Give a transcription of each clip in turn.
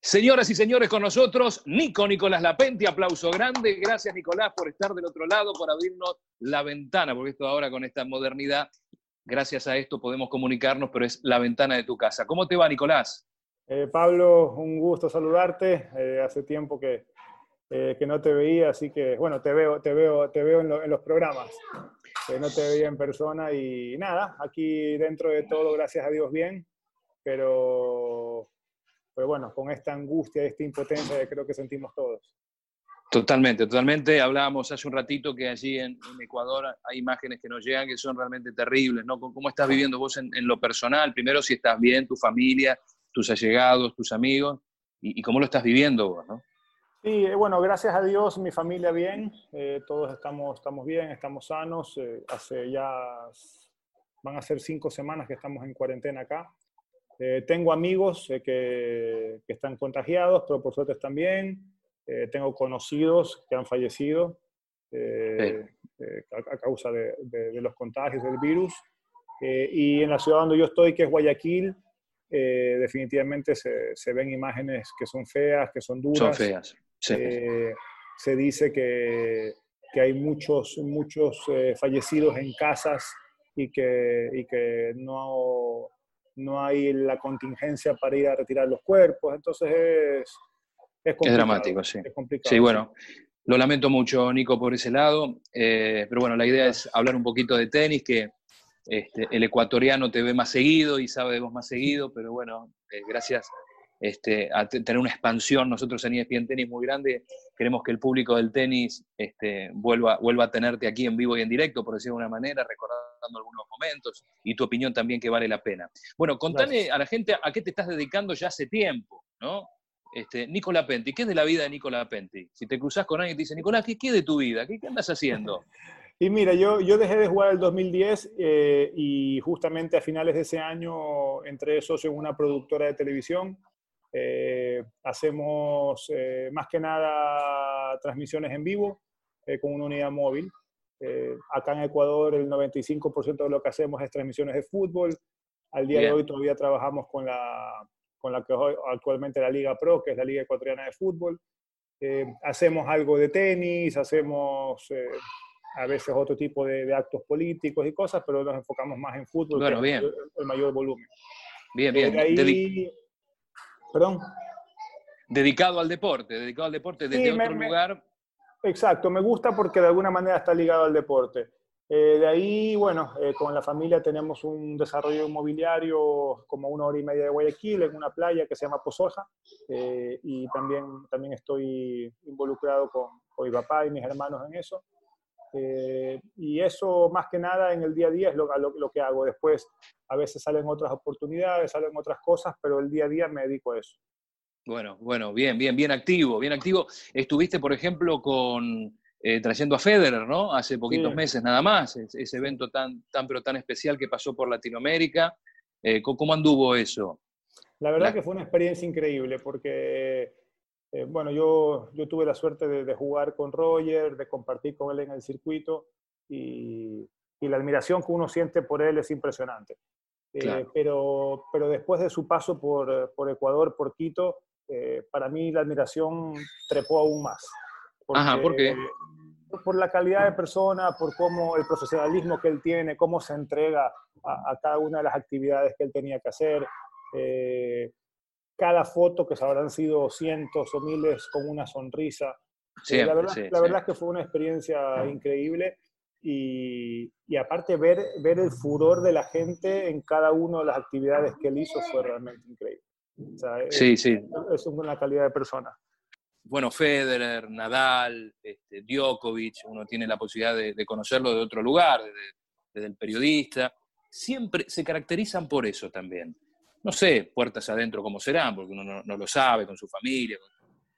Señoras y señores, con nosotros Nico Nicolás Lapenti, aplauso grande. Gracias Nicolás por estar del otro lado, por abrirnos la ventana, porque esto ahora con esta modernidad, gracias a esto podemos comunicarnos, pero es la ventana de tu casa. ¿Cómo te va Nicolás? Eh, Pablo, un gusto saludarte. Eh, hace tiempo que, eh, que, no te veía, así que bueno, te veo, te veo, te veo en, los programas. no te veía en persona y nada, aquí dentro de todo, gracias a Dios, bien, pero pero bueno, con esta angustia, esta impotencia que creo que sentimos todos. Totalmente, totalmente. Hablábamos hace un ratito que allí en, Ecuador hay imágenes que nos llegan que son realmente terribles, ¿no? ¿Cómo estás viviendo vos en, lo personal? Primero, si estás bien, tu familia, tus allegados, tus amigos, y, cómo lo estás viviendo vos, ¿no? Sí, eh, bueno, gracias a Dios, mi familia bien, eh, todos estamos, estamos bien, estamos sanos. Eh, hace ya, van a ser cinco semanas que estamos en cuarentena acá. Tengo amigos que, que, están contagiados, pero por suerte están bien. Tengo conocidos que han fallecido a, causa de, de, los contagios del virus. y en la ciudad donde yo estoy, que es Guayaquil, definitivamente se, se, ven imágenes que son feas, que son duras. Son feas. Sí. se dice que, que, hay muchos, muchos fallecidos en casas y que, y que no no hay la contingencia para ir a retirar los cuerpos, entonces es, es, es dramático, sí. sí, bueno, lo lamento mucho, Nico, por ese lado, eh, pero bueno, la idea es hablar un poquito de tenis, que este, el ecuatoriano te ve más seguido y sabe de vos más seguido, pero bueno, eh, gracias este, a tener una expansión nosotros en ESPN Tenis muy grande, queremos que el público del tenis este, vuelva, vuelva a tenerte aquí en vivo y en directo, por decirlo de una manera, recordando algunos momentos y tu opinión también que vale la pena. Bueno, contale a la gente a qué te estás dedicando ya hace tiempo, ¿no? Este, Nicola Penti, ¿qué es de la vida de Nicola Penti? Si te cruzas con alguien y te dice, Nicolás, ¿qué, ¿qué de tu vida? ¿Qué, andas haciendo? Y mira, yo, yo dejé de jugar el 2010 eh, y justamente a finales de ese año entré socio en una productora de televisión eh, hacemos eh, más que nada transmisiones en vivo con una unidad móvil. acá en Ecuador el 95% de lo que hacemos es transmisiones de fútbol. Al día de hoy todavía trabajamos con la, con la que actualmente la Liga Pro, que es la Liga Ecuatoriana de Fútbol. hacemos algo de tenis, hacemos a veces otro tipo de, actos políticos y cosas, pero nos enfocamos más en fútbol, bueno, bien. El, mayor volumen. Bien, bien. ahí, Perdón. Dedicado al deporte, dedicado al deporte desde otro lugar. exacto, me gusta porque de alguna manera está ligado al deporte. Eh, de ahí, bueno, eh, con la familia tenemos un desarrollo inmobiliario como una hora y media de Guayaquil, en una playa que se llama Pozoja, eh, y también, también estoy involucrado con, con, mi papá y mis hermanos en eso. Y eso, más que nada, en el día a día es lo, lo, lo que hago. Después, a veces salen otras oportunidades, salen otras cosas, pero el día a día me dedico a eso. Bueno, bueno, bien, bien, bien activo, bien activo. Estuviste, por ejemplo, con eh, trayendo a Federer, ¿no? Hace poquitos meses nada más, ese evento tan, tan, pero tan especial que pasó por Latinoamérica. Eh, ¿Cómo anduvo eso? La verdad que fue una experiencia increíble porque, eh, bueno, yo, yo tuve la suerte de, de, jugar con Roger, de compartir con él en el circuito y, y la admiración que uno siente por él es impresionante. Eh, pero, pero después de su paso por, por Ecuador, por Quito, eh, para mí la admiración trepó aún más. Ajá, ¿por qué? Por la calidad de persona, por cómo el profesionalismo que él tiene, cómo se entrega a, cada una de las actividades que él tenía que hacer. Eh, cada foto, que se habrán sido cientos o miles, con una sonrisa. la verdad, la verdad es que fue una experiencia increíble y, y, aparte ver, ver el furor de la gente en cada una de las actividades que él hizo fue realmente increíble. sí, sí. Es una calidad de persona. Bueno, Federer, Nadal, este, Djokovic, uno tiene la posibilidad de, conocerlo de otro lugar, desde, el periodista. Siempre se caracterizan por eso también. No sé, puertas adentro cómo serán, porque uno no, no lo sabe con su familia,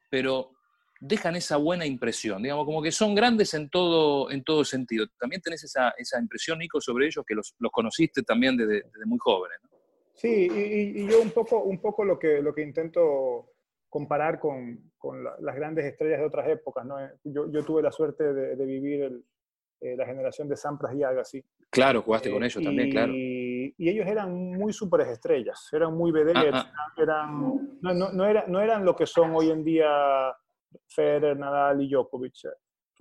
pero dejan esa buena impresión, digamos, como que son grandes en todo, en todo sentido. También tenés esa, esa impresión, Nico, sobre ellos, que los, conociste también desde, muy jóvenes. Sí, y, yo un poco, un poco lo, que, lo que intento comparar con, con las grandes estrellas de otras épocas. ¿no? Yo, tuve la suerte de, de vivir eh, la generación de Sampras y Agassi. Claro, jugaste con ellos también, claro. Y ellos eran muy superestrellas, eran muy vedettes, ah, ah. eran, no, no, no, era, no eran lo que son hoy en día Federer, Nadal y Djokovic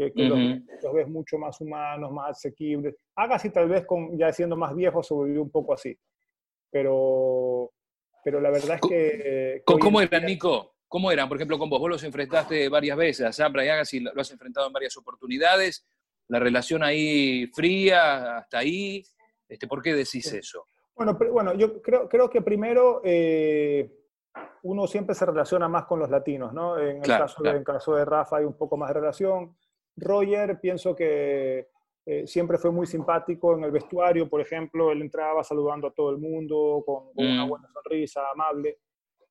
que, los, ves mucho más humanos, más asequibles. Agassi tal vez con, ya siendo más viejo se volvió un poco así, pero, pero la verdad es que... ¿Cómo eran, Nico? ¿Cómo eran? Por ejemplo, con vos, vos los enfrentaste varias veces, a Sampra y Agassi lo has enfrentado en varias oportunidades. La relación ahí fría, hasta ahí. Este, ¿Por qué decís eso? Bueno, bueno yo creo, creo que primero eh, uno siempre se relaciona más con los latinos, ¿no? En el, caso De, en el caso de Rafa hay un poco más de relación. Roger, pienso que eh, siempre fue muy simpático en el vestuario, por ejemplo, él entraba saludando a todo el mundo con, una mm. buena sonrisa, amable.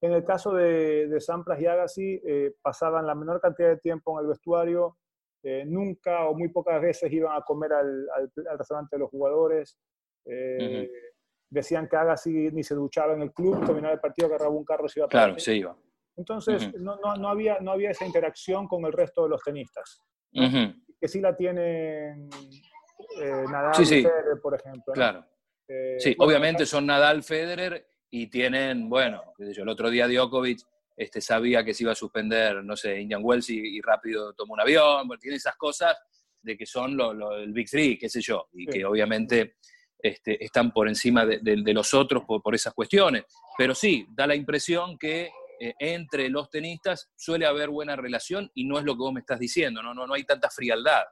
En el caso de, de Sampras y Agassi, eh, pasaban la menor cantidad de tiempo en el vestuario, eh, nunca o muy pocas veces iban a comer al, al, restaurante de los jugadores. Decían que Agassi ni se duchaba en el club, terminaba el partido, agarraba un carro y se iba a Claro, se iba. Entonces, no, no, no, había, no había esa interacción con el resto de los tenistas que sí la tienen eh, Nadal y Federer, por ejemplo. Claro. Eh, sí, obviamente son Nadal, Federer y tienen, bueno, el otro día Djokovic este, sabía que se iba a suspender, no sé, Indian Wells y, rápido tomó un avión, tiene esas cosas de que son lo, el Big Three, qué sé yo, y que obviamente este, están por encima de, los otros por, por, esas cuestiones. Pero sí, da la impresión que eh, entre los tenistas suele haber buena relación y no es lo que vos me estás diciendo, no, no, no hay tanta frialdad.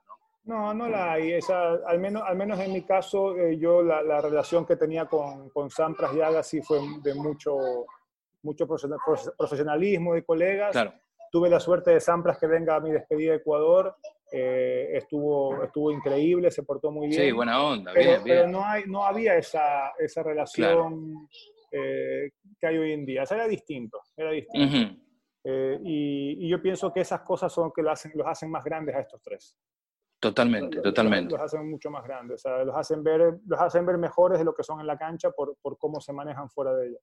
No, no, no la hay. Esa, al, menos, al menos en mi caso, eh, yo la, la, relación que tenía con, con Sampras y Agassi fue de mucho, mucho profesionalismo de colegas. Claro. Tuve la suerte de Sampras que venga a mi despedida de Ecuador. Eh, estuvo, estuvo increíble, se portó muy bien. Sí, buena onda, pero, bien, Pero no, hay, no había esa, esa relación eh, que hay hoy en día. era distinto, era distinto. Eh, y, yo pienso que esas cosas son que los hacen, los hacen más grandes a estos tres. Totalmente, totalmente. Los, hacen mucho más grandes, los, hacen ver, los hacen ver mejores de lo que son en la cancha por, por cómo se manejan fuera de ella.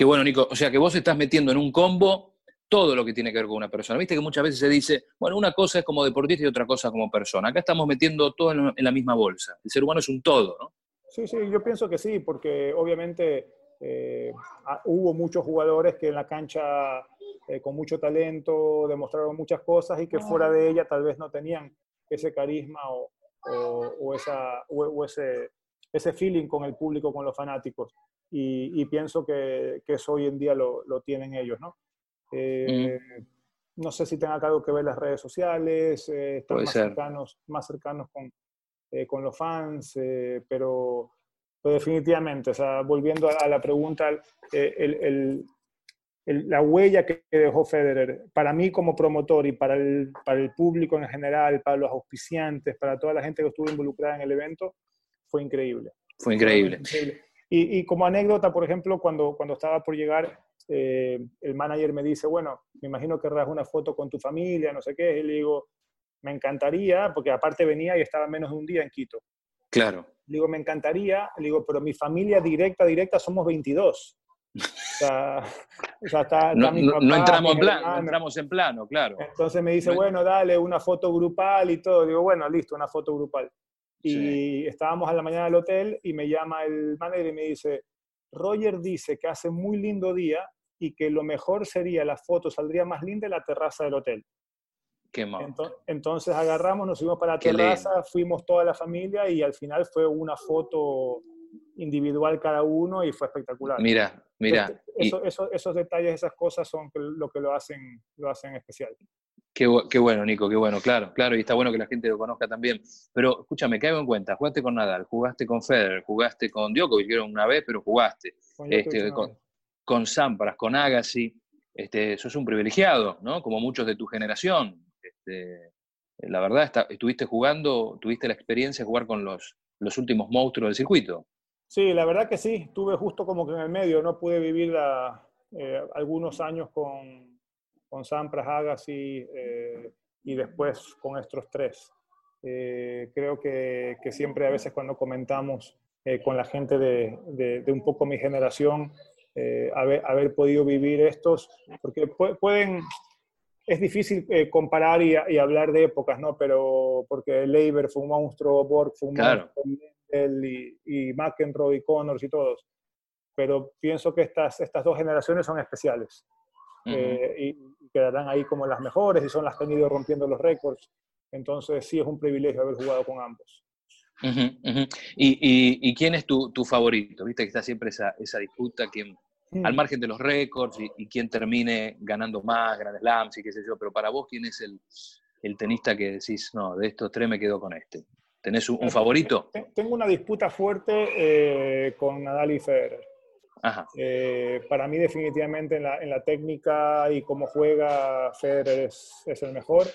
Qué bueno, Nico. O sea que vos estás metiendo en un combo todo lo que tiene que ver con una persona. Viste que muchas veces se dice, bueno, una cosa es como deportista y otra cosa como persona. Acá estamos metiendo todo en la misma bolsa. El ser humano es un todo, ¿no? Sí, sí, yo pienso que sí, porque obviamente eh, hubo muchos jugadores que en la cancha eh, con mucho talento demostraron muchas cosas y que fuera de ella tal vez no tenían ese carisma o, o, esa, o, ese, ese feeling con el público, con los fanáticos. Y, pienso que, que, eso hoy en día lo, lo tienen ellos, ¿no? Eh, no sé si tenga algo que ver las redes sociales, están más cercanos, más cercanos con, con los fans, pero pues definitivamente, o sea, volviendo a, la pregunta, eh, el, el, la huella que dejó Federer, para mí como promotor y para el, para el público en general, para los auspiciantes, para toda la gente que estuvo involucrada en el evento, fue increíble. Fue increíble. Y, y, como anécdota, por ejemplo, cuando, cuando estaba por llegar, eh, el manager me dice, bueno, me imagino que querrás una foto con tu familia, no sé qué, y le digo, me encantaría, porque aparte venía y estaba menos de un día en Quito. Claro. Le digo, me encantaría, le digo, pero mi familia directa, directa somos 22. O sea, está, no, entramos en plano, entramos en plano, claro. Entonces me dice, bueno, dale una foto grupal y todo. Digo, bueno, listo, una foto grupal. Y estábamos a la mañana del hotel y me llama el manager y me dice, Roger dice que hace muy lindo día y que lo mejor sería, la foto saldría más linda en la terraza del hotel. Entonces, agarramos, nos fuimos para la terraza, fuimos toda la familia y al final fue una foto individual cada uno y fue espectacular. Mira, mira. esos detalles, esas cosas son lo que lo hacen, lo hacen especial. Qué, qué, bueno, Nico, qué bueno, claro, claro, y está bueno que la gente lo conozca también. Pero escúchame, caigo en cuenta, jugaste con Nadal, jugaste con Federer, jugaste con Djokovic, una vez, pero jugaste. Con, este, con, con Sampras, con Agassi, este, sos un privilegiado, ¿no? Como muchos de tu generación. Este, la verdad, estuviste jugando, tuviste la experiencia de jugar con los, los últimos monstruos del circuito. Sí, la verdad que sí, estuve justo como que en el medio, no pude vivir eh, algunos años con, con Sampras, Agassi eh, y después con estos tres. Eh, creo que, siempre a veces cuando comentamos con la gente de, de, un poco mi generación, eh, haber, haber, podido vivir estos, porque pueden, es difícil eh, comparar y, hablar de épocas, ¿no? Pero porque Leiber fue un monstruo, Borg fue un monstruo, y, y McEnroe y Connors y todos. Pero pienso que estas, estas dos generaciones son especiales. Eh, y, quedarán ahí como las mejores y son las que han ido rompiendo los récords. Entonces sí es un privilegio haber jugado con ambos. ¿Y, y, quién es tu, tu, favorito? Viste que está siempre esa, esa disputa, quién, mm. al margen de los récords y, quién termine ganando más, Grand Slams y qué sé yo, pero para vos, ¿quién es el, el tenista que decís, no, de estos tres me quedo con este? ¿Tenés un, eh, favorito? Tengo una disputa fuerte eh, con Nadal y Federer. Ajá. Eh, para mí definitivamente en la, en la, técnica y cómo juega Federer es, es el mejor.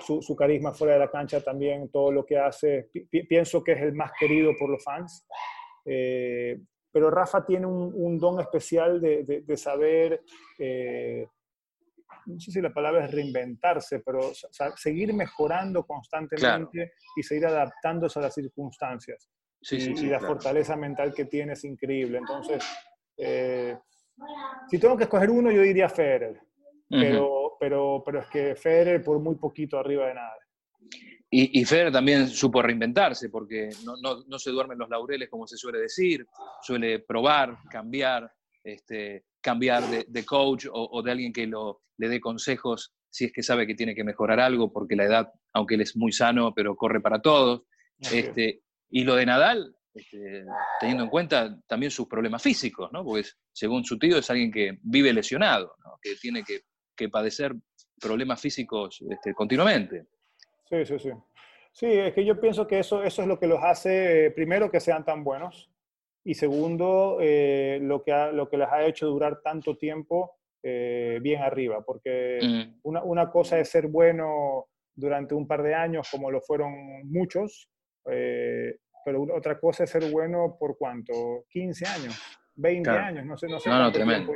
su, su, carisma fuera de la cancha también, todo lo que hace, pienso que es el más querido por los fans. pero Rafa tiene un, un don especial de, de, saber no sé si la palabra es reinventarse, pero seguir mejorando constantemente y seguir adaptándose a las circunstancias. Y, la fortaleza mental que tiene es increíble. Entonces, eh, si tengo que escoger uno, yo diría Federer. pero, pero, pero es que Federer por muy poquito arriba de nada. Y, y Federer también supo reinventarse, porque no, no, no, se duermen los laureles, como se suele decir, suele probar, cambiar, este, cambiar de, coach o, de alguien que lo, le dé consejos si es que sabe que tiene que mejorar algo, porque la edad, aunque él es muy sano, pero corre para todos. Este, y lo de Nadal, este, teniendo en cuenta también sus problemas físicos, ¿no? porque según su tío es alguien que vive lesionado, que tiene que, padecer problemas físicos este, continuamente. Sí, sí, sí. Sí, es que yo pienso que eso, eso es lo que los hace, eh, primero, que sean tan buenos, y segundo, eh, lo, que lo que les ha hecho durar tanto tiempo eh, bien arriba, porque mm. una, una, cosa es ser bueno durante un par de años, como lo fueron muchos, eh, pero otra cosa es ser bueno por cuánto, 15 años. 20 años, no sé, no sé. No, no, tremendo.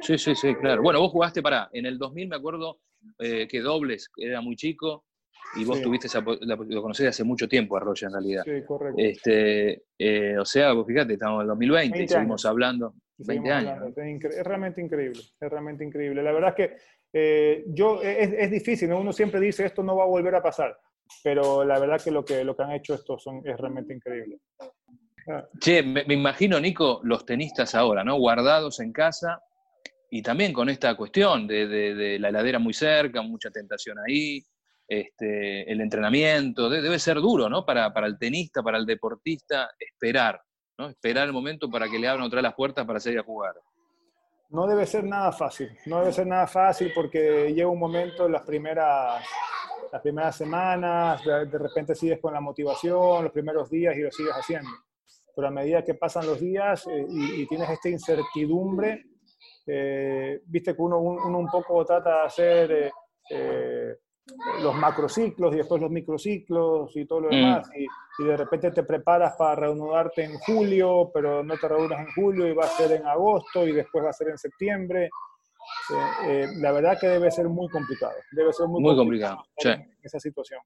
Sí, sí, sí, claro. Bueno, vos jugaste para, en el 2000 me acuerdo que dobles, era muy chico, y vos tuviste lo conocés hace mucho tiempo a Roger en realidad. Sí, correcto. Este, eh, o sea, vos fíjate, estamos en el 2020 y seguimos hablando 20 años. Es, realmente increíble, es realmente increíble. La verdad es que eh, yo, es, es, difícil, uno siempre dice esto no va a volver a pasar, pero la verdad que lo que, lo que han hecho estos son, es realmente increíble. Che, me, me imagino, Nico, los tenistas ahora, ¿no? Guardados en casa, y también con esta cuestión de, de, de, la heladera muy cerca, mucha tentación ahí, este, el entrenamiento, debe ser duro, ¿no? Para, para, el tenista, para el deportista, esperar, ¿no? Esperar el momento para que le abran otra vez las puertas para salir a jugar. No debe ser nada fácil, no debe ser nada fácil porque llega un momento en las primeras, las primeras semanas, de, repente sigues con la motivación, los primeros días y lo sigues haciendo. Pero a medida que pasan los días eh, y, tienes esta incertidumbre, eh, viste que uno, uno, un poco trata de hacer... Eh, los macrociclos y después los microciclos y todo lo mm. demás. Y, de repente te preparas para reanudarte en julio, pero no te reúnes en julio y va a ser en agosto y después va a ser en septiembre. Eh, la verdad que debe ser muy complicado. Debe ser muy, complicado, esa situación.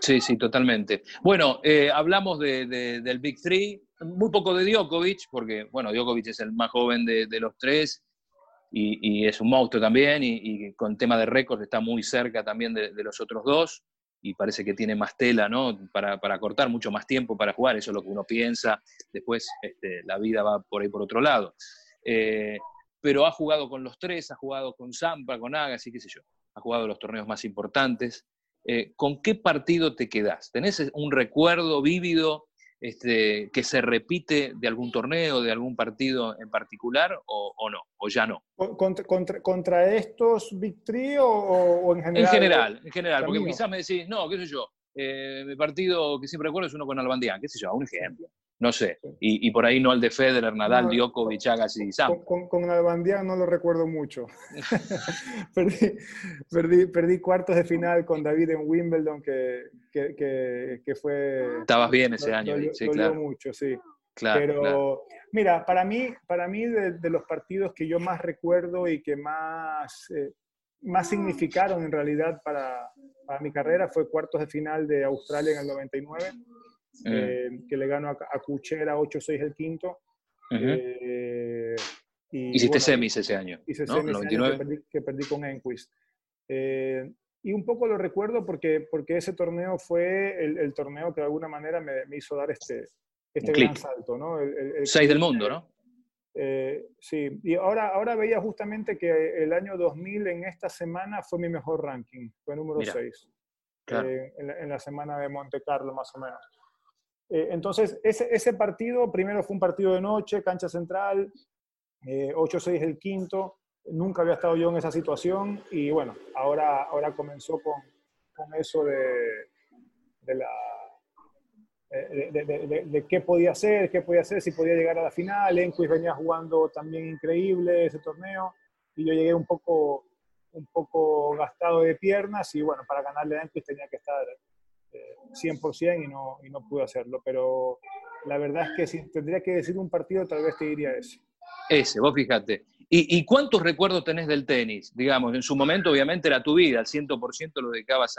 Sí, sí, totalmente. Bueno, eh, hablamos de, del Big Three, muy poco de Djokovic, porque, bueno, Djokovic es el más joven de, de los tres y, es un monstruo también, y, con tema de récords está muy cerca también de, los otros dos, y parece que tiene más tela, ¿no? Para, para, cortar mucho más tiempo para jugar, eso es lo que uno piensa, después este, la vida va por ahí por otro lado. Eh, pero ha jugado con los tres, ha jugado con Zampa, con Agassi, qué sé yo, ha jugado los torneos más importantes. Eh, ¿Con qué partido te quedás? ¿Tenés un recuerdo vívido este, que se repite de algún torneo, de algún partido en particular, o, no, o ya no? ¿Contra, contra, estos Big o, en general? En general, en general, porque quizás me decís, no, qué sé yo, eh, el partido que siempre recuerdo es uno con Albandián, qué sé yo, un ejemplo. No sé, y, por ahí no el de Federer, Nadal, Djokovic, Agassi y Sam. Con, con Albandián no lo recuerdo mucho. perdí, perdí, cuartos de final con David en Wimbledon, que, que, que, fue... Estabas bien ese año, sí, claro. mucho, sí. Claro, Pero mira, para mí, para mí de, los partidos que yo más recuerdo y que más, eh, más significaron en realidad para, para mi carrera fue cuartos de final de Australia en el 99 mm. que le gano a, a Cuchera 8-6 el quinto. y, Hiciste semis ese año. Hice semis que, perdí, con Enquist. y un poco lo recuerdo porque, porque ese torneo fue el, torneo que de alguna manera me, me hizo dar este, este gran salto, ¿no? El, Seis del mundo, ¿no? Eh, sí, y ahora, ahora veía justamente que el año 2000 en esta semana fue mi mejor ranking, fue número 6, eh, en, la, semana de Monte Carlo más o menos. Eh, entonces, ese, partido, primero fue un partido de noche, cancha central, 8-6 el quinto, nunca había estado yo en esa situación y bueno, ahora, ahora comenzó con, con eso de, de la de, qué podía hacer, qué podía hacer, si podía llegar a la final. Enquist venía jugando también increíble ese torneo y yo llegué un poco, un poco gastado de piernas y bueno, para ganarle a Enquist tenía que estar 100% eh, y no, y no pude hacerlo. Pero la verdad es que si tendría que decir un partido, tal vez te diría ese. Ese, vos fíjate. ¿Y, ¿Y, cuántos recuerdos tenés del tenis? Digamos, en su momento obviamente era tu vida, al 100% lo dedicabas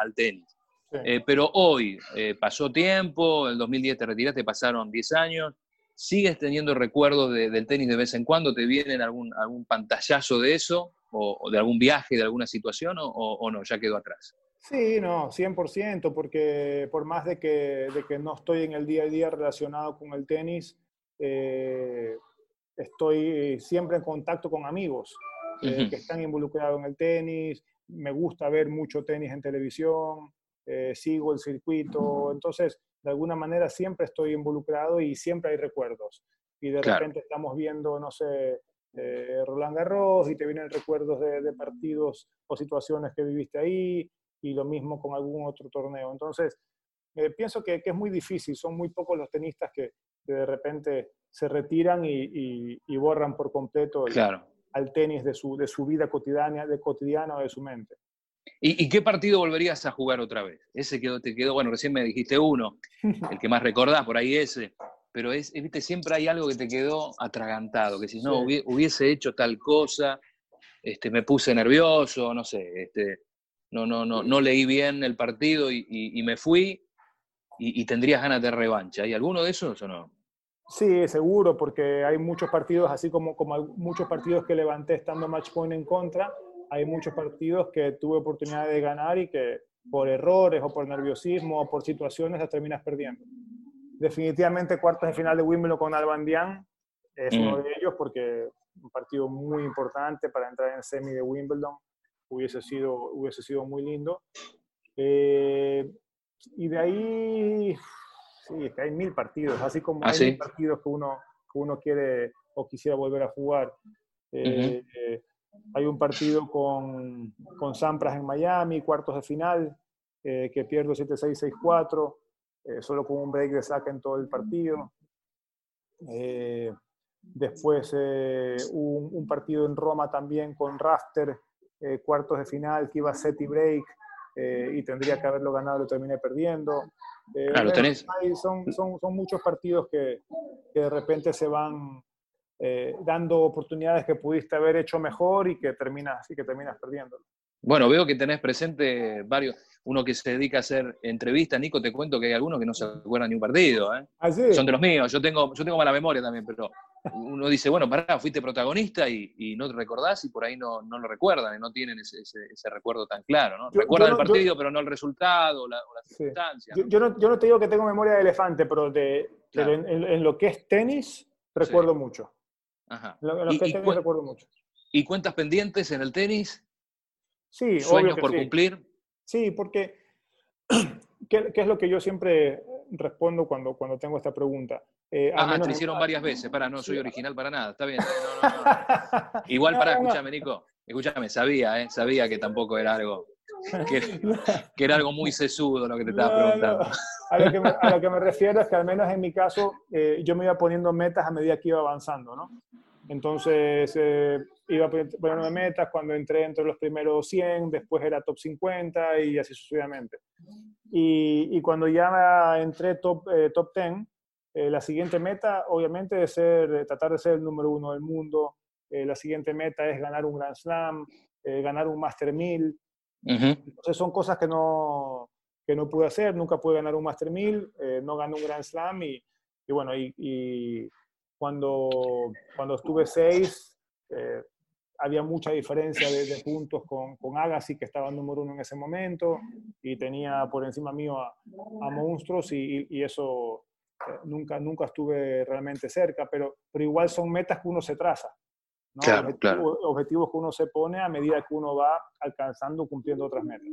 al tenis. Eh, pero hoy eh, pasó tiempo, en 2010 te retiraste, pasaron 10 años. ¿Sigues teniendo recuerdos del tenis de vez en cuando? ¿Te vienen algún, algún pantallazo de eso? O, de algún viaje, de alguna situación? O, no? ¿Ya quedó atrás? Sí, no, 100%, porque por más de que, de que no estoy en el día a día relacionado con el tenis, eh, estoy siempre en contacto con amigos que están involucrados en el tenis. Me gusta ver mucho tenis en televisión. Eh, sigo el circuito, entonces de alguna manera siempre estoy involucrado y siempre hay recuerdos. Y de repente estamos viendo, no sé, eh, Roland Garros y te vienen recuerdos de, partidos o situaciones que viviste ahí y lo mismo con algún otro torneo. Entonces, eh, pienso que, es muy difícil, son muy pocos los tenistas que, de repente se retiran y, borran por completo al tenis de su, de su vida cotidiana, de cotidiana o de su mente. ¿Y, qué partido volverías a jugar otra vez? Ese quedó, te quedó, bueno, recién me dijiste uno, el que más recordás, por ahí ese, pero es, viste, siempre hay algo que te quedó atragantado, que si no, hubiese hecho tal cosa, este, me puse nervioso, no sé, este, no, no, no, no leí bien el partido y, me fui y, tendrías ganas de revancha. ¿Hay alguno de esos o no? Sí, seguro, porque hay muchos partidos, así como, como muchos partidos que levanté estando match point en contra, hay muchos partidos que tuve oportunidad de ganar y que por errores o por nerviosismo o por situaciones las terminas perdiendo. Definitivamente cuartos de final de Wimbledon con Alban Dian es uno mm. de ellos porque un partido muy importante para entrar en semi de Wimbledon hubiese sido, hubiese sido muy lindo. Eh, y de ahí, sí, hay mil partidos, así como ¿Ah, hay mil partidos que uno, que uno quiere o quisiera volver a jugar. Eh, hay un partido con, con Sampras en Miami, cuartos de final, eh, que pierdo 7-6, 6-4, eh, solo con un break de saca en todo el partido. Eh, después un, un, partido en Roma también con Rafter, cuartos de final, que iba a set y break, y tendría que haberlo ganado, lo terminé perdiendo. Claro, tenés. son, son, son, muchos partidos que, que de repente se van, eh, dando oportunidades que pudiste haber hecho mejor y que terminas, y que terminas perdiendo. Bueno, veo que tenés presente varios, uno que se dedica a hacer entrevistas, Nico, te cuento que hay algunos que no se acuerdan ni un partido, ¿eh? ¿Ah, son de los míos, yo tengo, yo tengo mala memoria también, pero uno dice, bueno, pará, fuiste protagonista y, no te recordás y por ahí no, no lo recuerdan y no tienen ese, ese, recuerdo tan claro, ¿no? Recuerdan el partido, pero no el resultado la, o la circunstancia. Yo, ¿no? Yo, ¿no? te digo que tengo memoria de elefante, pero, de, en, lo que es tenis, recuerdo mucho. Ajá. Los que tenis recuerdo mucho. ¿Y cuentas pendientes en el tenis? Sí, ¿Sueños por cumplir? Sí, porque ¿qué, es lo que yo siempre respondo cuando, cuando tengo esta pregunta? Eh, Ajá, te hicieron varias veces. Para, no soy original para nada. Está bien. Igual, para, escúchame, Nico. Escúchame, sabía, ¿eh? Sabía que tampoco era algo que, era algo muy sesudo lo que te estaba preguntando. A, lo que me, a, lo que me, refiero es que al menos en mi caso eh, yo me iba poniendo metas a medida que iba avanzando, ¿no? Entonces eh, iba poniendo metas cuando entré entre los primeros 100, después era top 50 y así sucesivamente. Y, y cuando ya entré top, eh, top 10, la siguiente meta obviamente es ser, tratar de ser el número uno del mundo. la siguiente meta es ganar un Grand Slam, ganar un Master 1000, entonces son cosas que no, que no pude hacer, nunca pude ganar un Master 1000, eh, no gané un Grand Slam y, y bueno, y, y, cuando, cuando estuve seis, eh, había mucha diferencia de, puntos con, con, Agassi, que estaba número uno en ese momento, y tenía por encima mío a, a Monstruos, y, y eso eh, nunca, nunca estuve realmente cerca, pero, pero igual son metas que uno se traza. Claro, objetivos, claro. objetivos que uno se pone a medida que uno va alcanzando, cumpliendo otras metas.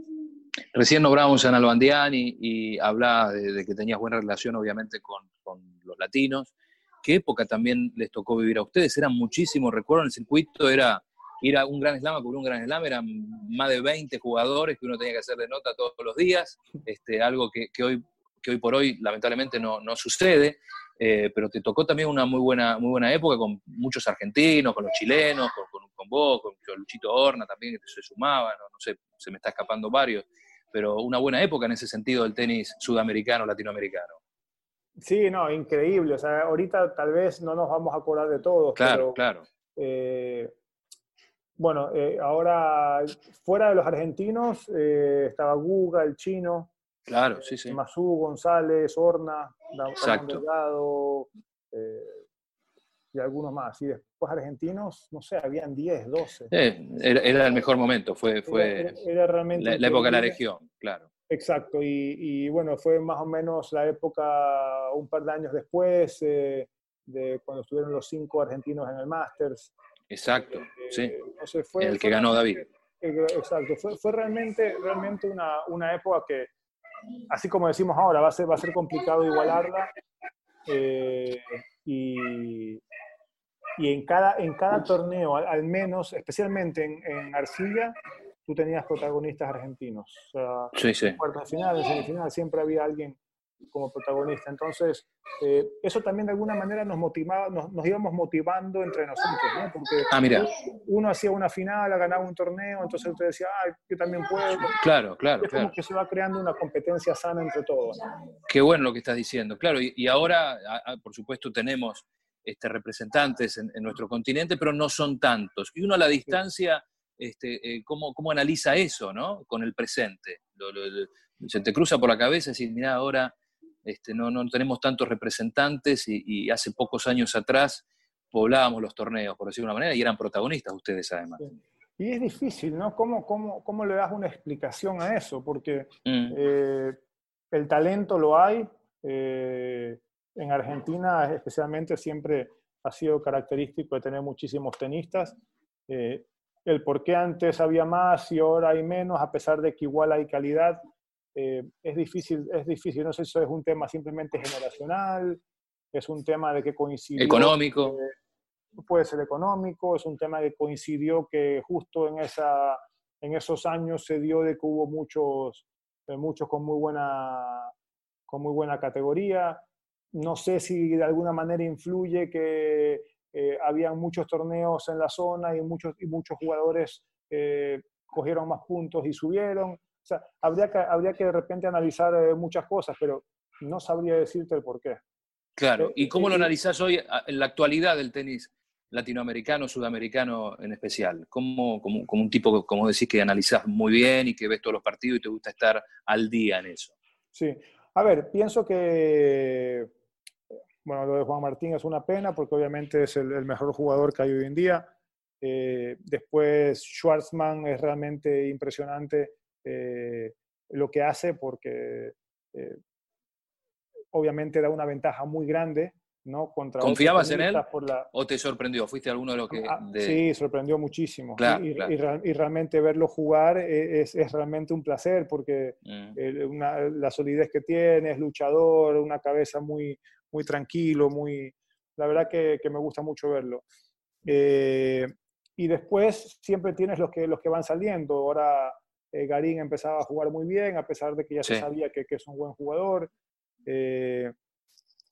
Recién nombrábamos a Nalbandián y, y hablaba de, de, que tenías buena relación, obviamente, con, con, los latinos. ¿Qué época también les tocó vivir a ustedes? Eran muchísimos, recuerdo, en el circuito era ir a un gran slam, a cubrir un gran slam, eran más de 20 jugadores que uno tenía que hacer de nota todos los días, este, algo que, que hoy, que hoy por hoy lamentablemente no, no sucede. Eh, pero te tocó también una muy buena, muy buena época con muchos argentinos, con los chilenos, con, con, con vos, con Luchito Horna también, que se sumaba, no, no, sé, se me está escapando varios, pero una buena época en ese sentido del tenis sudamericano, latinoamericano. Sí, no, increíble. O sea, ahorita tal vez no nos vamos a acordar de todos. Claro, pero, claro. Eh, bueno, eh, ahora fuera de los argentinos eh, estaba Guga, el chino, Claro, sí, sí. Mazú, González, Horna. Delgado, eh, y algunos más. Y después argentinos, no sé, habían 10, 12. Eh, era, era, el mejor momento, fue, fue era, era realmente la, la, época de la región, claro. Exacto, y, y, bueno, fue más o menos la época un par de años después eh, de cuando estuvieron los cinco argentinos en el Masters. Exacto, sí. Fue, el que fue, ganó David. Exacto, fue, fue realmente, realmente una, una época que, así como decimos ahora, va a ser, va a ser complicado igualarla. Eh, y, y en, cada, en cada torneo, al, al menos, especialmente en, en, Arcilla, tú tenías protagonistas argentinos. O sea, sí, sí. en cuartas final, en semifinal, siempre había alguien como protagonista. Entonces, eh, eso también de alguna manera nos motivaba, nos, nos íbamos motivando entre nosotros, ¿no? Porque ah, mira. uno hacía una final, ganaba un torneo, entonces usted decía, ah, yo también puedo. Claro, claro. Es claro. como que se va creando una competencia sana entre todos. ¿no? Qué bueno lo que estás diciendo, claro. Y, y ahora, a, a, por supuesto, tenemos este, representantes en, en, nuestro continente, pero no son tantos. Y uno a la distancia, este, eh, ¿cómo, ¿cómo, analiza eso, ¿no? Con el presente. Lo, lo, lo, se te cruza por la cabeza y decir, mira, ahora este, no, no, tenemos tantos representantes y, y, hace pocos años atrás poblábamos los torneos, por decirlo de una manera, y eran protagonistas ustedes además. Sí. Y es difícil, ¿no? ¿Cómo, cómo, cómo le das una explicación a eso? Porque mm. eh, el talento lo hay. Eh, en Argentina especialmente siempre ha sido característico de tener muchísimos tenistas. Eh, el por qué antes había más y ahora hay menos, a pesar de que igual hay calidad, eh, es difícil, es difícil, no sé si eso es un tema simplemente generacional, es un tema de que coincidió. Económico. Que, puede ser económico, es un tema que coincidió que justo en, esa, en esos años se dio de que hubo muchos, eh, muchos con, muy buena, con muy buena categoría. No sé si de alguna manera influye que eh, había muchos torneos en la zona y muchos, y muchos jugadores eh, cogieron más puntos y subieron. O sea, habría que, habría que de repente analizar eh, muchas cosas, pero no sabría decirte el por qué. Claro, ¿y cómo lo analizás hoy en la actualidad del tenis latinoamericano, sudamericano en especial? ¿Cómo, como, como un tipo, como decís, que analizás muy bien y que ves todos los partidos y te gusta estar al día en eso? Sí, a ver, pienso que, bueno, lo de Juan Martín es una pena porque obviamente es el, el mejor jugador que hay hoy en día. Eh, después, Schwartzman es realmente impresionante eh, lo que hace porque eh, obviamente da una ventaja muy grande. ¿no? Contra ¿Confiabas en él la... o te sorprendió? ¿Fuiste alguno de los que...? Ah, de... Sí, sorprendió muchísimo. Claro, y, claro. Y, y, realmente verlo jugar es, es realmente un placer porque mm. una, la solidez que tiene, es luchador, una cabeza muy, muy tranquilo, muy... La verdad que, que me gusta mucho verlo. Eh, y después siempre tienes los que, los que van saliendo. Ahora eh, Garín empezaba a jugar muy bien, a pesar de que ya sí. se sabía que, que, es un buen jugador. Eh,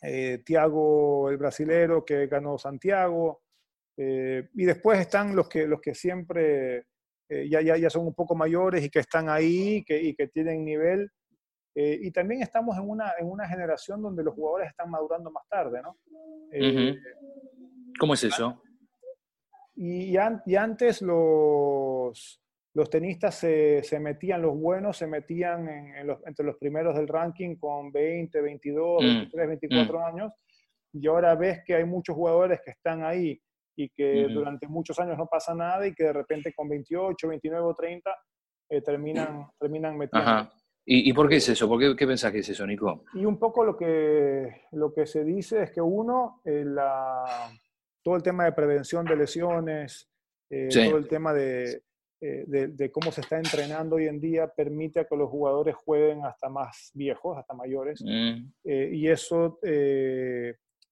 eh, Tiago, el brasilero, que ganó Santiago. Eh, y después están los que, los que siempre ya, ya, ya son un poco mayores y que están ahí que, y que tienen nivel. y también estamos en una, en una generación donde los jugadores están madurando más tarde, ¿no? ¿Cómo es eso? Y, y, antes los, los tenistas se, se, metían, los buenos se metían en, los, entre los primeros del ranking con 20, 22, 23, 24 años, y ahora ves que hay muchos jugadores que están ahí y que durante muchos años no pasa nada y que de repente con 28, 29 o 30 eh, terminan, terminan metiendo. ¿Y, por qué es eso? ¿Por qué, qué pensás que es eso, Nico? Y un poco lo que, lo que se dice es que uno, eh, la, todo el tema de prevención de lesiones, eh, todo el tema de, de, cómo se está entrenando hoy en día permite que los jugadores jueguen hasta más viejos, hasta mayores. Mm. y eso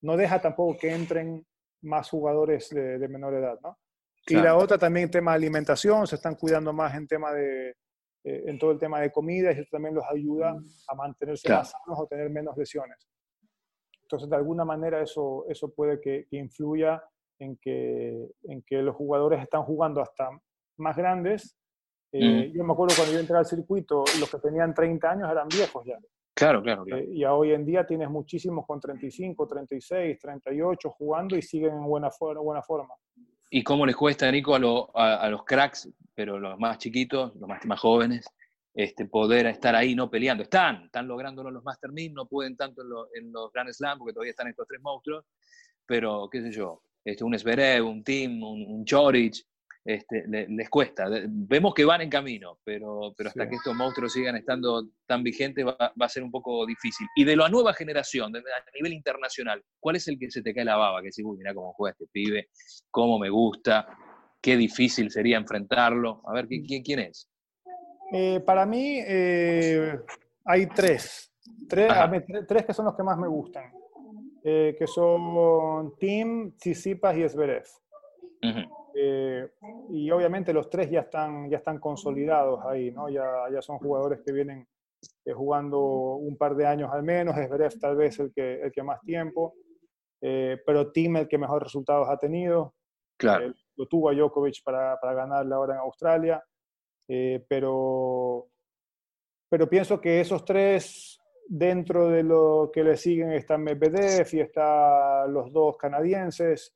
no deja tampoco que entren más jugadores de, menor edad, ¿no? Y la otra también tema de alimentación, se están cuidando más en tema de, eh, en todo el tema de comida y eso también los ayuda a mantenerse más sanos o tener menos lesiones. Entonces, de alguna manera eso, eso puede que, influya en que, en que los jugadores están jugando hasta más grandes. Eh, yo me acuerdo cuando yo entré al circuito, los que tenían 30 años eran viejos ya. Claro, claro, claro. Eh, y hoy en día tienes muchísimos con 35, 36, 38 jugando y siguen en buena, buena forma. ¿Y cómo les cuesta, Nico, a, a, los cracks, pero los más chiquitos, los más, más jóvenes, este, poder estar ahí no peleando? Están, están lográndolo los Master 1000, no pueden tanto en, los Grand Slam porque todavía están estos tres monstruos, pero qué sé yo, este, un Zverev, un Tim, un, un Chorich, este, les cuesta. Vemos que van en camino, pero, pero hasta que estos monstruos sigan estando tan vigentes va, a ser un poco difícil. Y de la nueva generación, a nivel internacional, ¿cuál es el que se te cae la baba? Que decís, uy, mira cómo juega este pibe, cómo me gusta, qué difícil sería enfrentarlo. A ver, ¿quién, quién es? Eh, para mí eh, hay tres. Tres, tres que son los que más me gustan. Eh, que son Tim, Tsitsipas y Zverev. Eh, y obviamente los tres ya están, ya están consolidados ahí, ¿no? Ya, ya son jugadores que vienen eh, jugando un par de años al menos, es Bref tal vez el que, el que más tiempo, eh, pero Tim el que mejor resultados ha tenido. Claro. lo tuvo a Djokovic para, para ganarle ahora en Australia, pero, pero pienso que esos tres dentro de lo que le siguen están Medvedev y están los dos canadienses.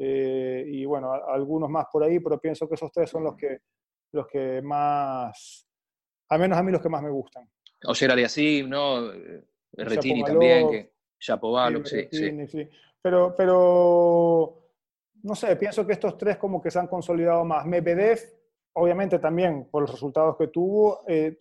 Eh, y bueno, algunos más por ahí, pero pienso que esos tres son los que, los que más, al menos a mí los que más me gustan. O sea, así ¿no? Eh, Retini también, que Shapovalov, sí, sí, sí. Pero, pero, no sé, pienso que estos tres como que se han consolidado más. Medvedev, obviamente también por los resultados que tuvo, eh,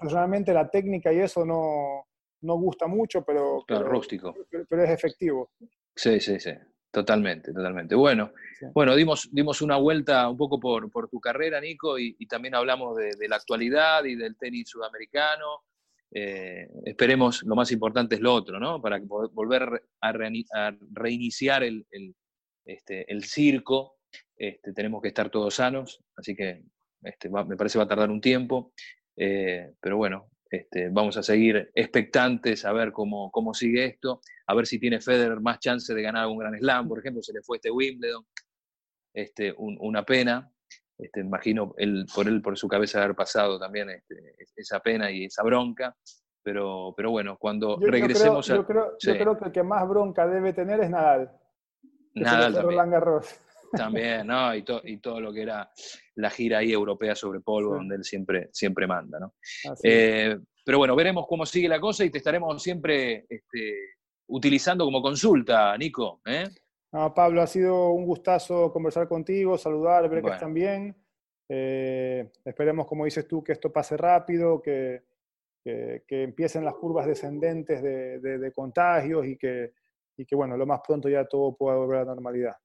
personalmente la técnica y eso no, no gusta mucho, pero, pero, rústico. pero es efectivo. Sí, sí, sí. Totalmente, totalmente. Bueno, bueno dimos, dimos una vuelta un poco por, por tu carrera, Nico, y, también hablamos de, la actualidad y del tenis sudamericano. Eh, esperemos, lo más importante es lo otro, ¿no? Para volver a, reiniciar el, el, este, el circo, este, tenemos que estar todos sanos, así que este, me parece va a tardar un tiempo, eh, pero bueno, este, vamos a seguir expectantes a ver cómo, cómo sigue esto, a ver si tiene Federer más chance de ganar un Gran Slam, por ejemplo, se le fue este Wimbledon, este, una pena, este, imagino el, por él, por su cabeza haber pasado también este, esa pena y esa bronca, pero, pero bueno, cuando regresemos yo creo, a... Yo creo, que el que más bronca debe tener es Nadal. Nadal también. También, ¿no? Y, y, todo lo que era la gira ahí europea sobre polvo, donde él siempre, siempre manda, ¿no? Eh, pero bueno, veremos cómo sigue la cosa y te estaremos siempre este, utilizando como consulta, Nico. ¿eh? Pablo, ha sido un gustazo conversar contigo, saludar, ver que están bien. Eh, esperemos, como dices tú, que esto pase rápido, que, que, empiecen las curvas descendentes de, de, contagios y que, y que, bueno, lo más pronto ya todo pueda volver a la normalidad.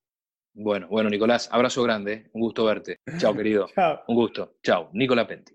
Bueno, bueno, Nicolás, abrazo grande, un gusto verte. Chao, querido. Chao. Un gusto. Chao. Nicolás Penti.